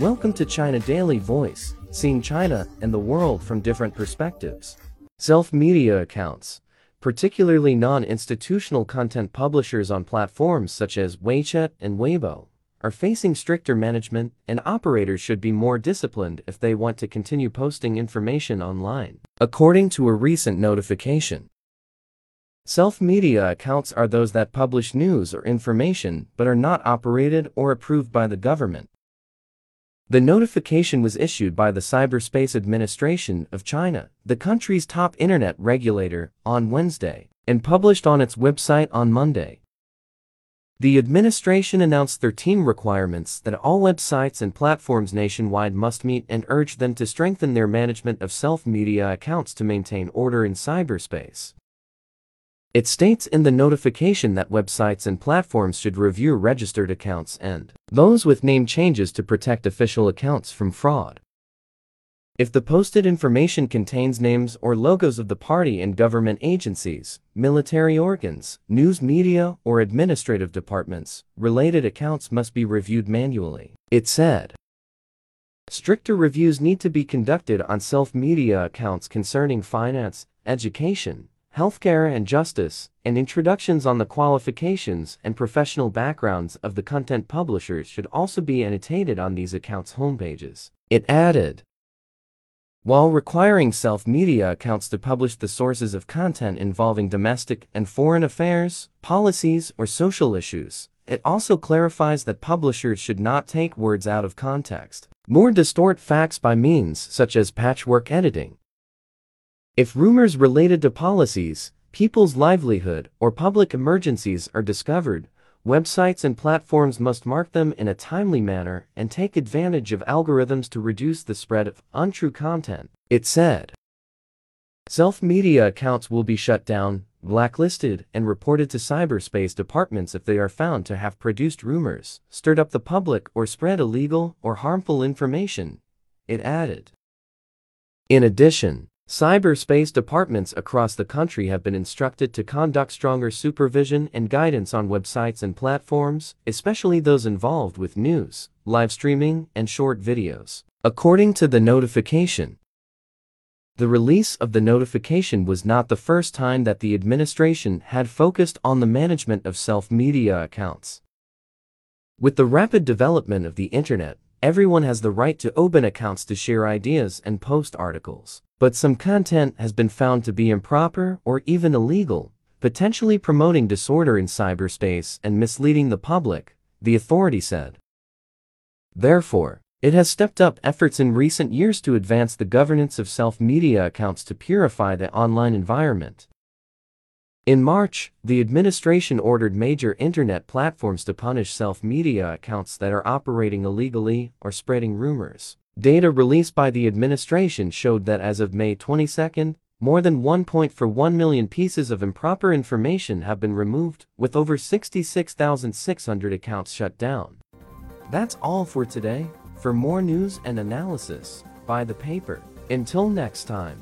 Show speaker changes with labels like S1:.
S1: Welcome to China Daily Voice, seeing China and the world from different perspectives. Self-media accounts, particularly non-institutional content publishers on platforms such as WeChat and Weibo, are facing stricter management and operators should be more disciplined if they want to continue posting information online, according to a recent notification. Self-media accounts are those that publish news or information but are not operated or approved by the government. The notification was issued by the Cyberspace Administration of China, the country's top internet regulator, on Wednesday, and published on its website on Monday. The administration announced 13 requirements that all websites and platforms nationwide must meet and urged them to strengthen their management of self-media accounts to maintain order in cyberspace. It states in the notification that websites and platforms should review registered accounts and those with name changes to protect official accounts from fraud. If the posted information contains names or logos of the party and government agencies, military organs, news media, or administrative departments, related accounts must be reviewed manually. It said. Stricter reviews need to be conducted on self-media accounts concerning finance, education, healthcare and justice, and introductions on the qualifications and professional backgrounds of the content publishers should also be annotated on these accounts' homepages. It added. While requiring self-media accounts to publish the sources of content involving domestic and foreign affairs, policies, or social issues, it also clarifies that publishers should not take words out of context, nor distort facts by means such as patchwork editing, if rumors related to policies, people's livelihood, or public emergencies are discovered, websites and platforms must mark them in a timely manner and take advantage of algorithms to reduce the spread of untrue content, it said. Self-media accounts will be shut down, blacklisted, and reported to cyberspace departments if they are found to have produced rumors, stirred up the public, or spread illegal or harmful information, it added. In addition, Cyberspace departments across the country have been instructed to conduct stronger supervision and guidance on websites and platforms, especially those involved with news, live streaming, and short videos. According to the notification, the release of the notification was not the first time that the administration had focused on the management of self-media accounts. With the rapid development of the internet, everyone has the right to open accounts to share ideas and post articles. But some content has been found to be improper or even illegal, potentially promoting disorder in cyberspace and misleading the public, the authority said. Therefore, it has stepped up efforts in recent years to advance the governance of self-media accounts to purify the online environment. In March, the administration ordered major internet platforms to punish self-media accounts that are operating illegally or spreading rumors. Data released by the administration showed that as of May 22, more than 1.41 million pieces of improper information have been removed, with over 66,600 accounts shut down. That's all for today. For more news and analysis, buy the paper. Until next time.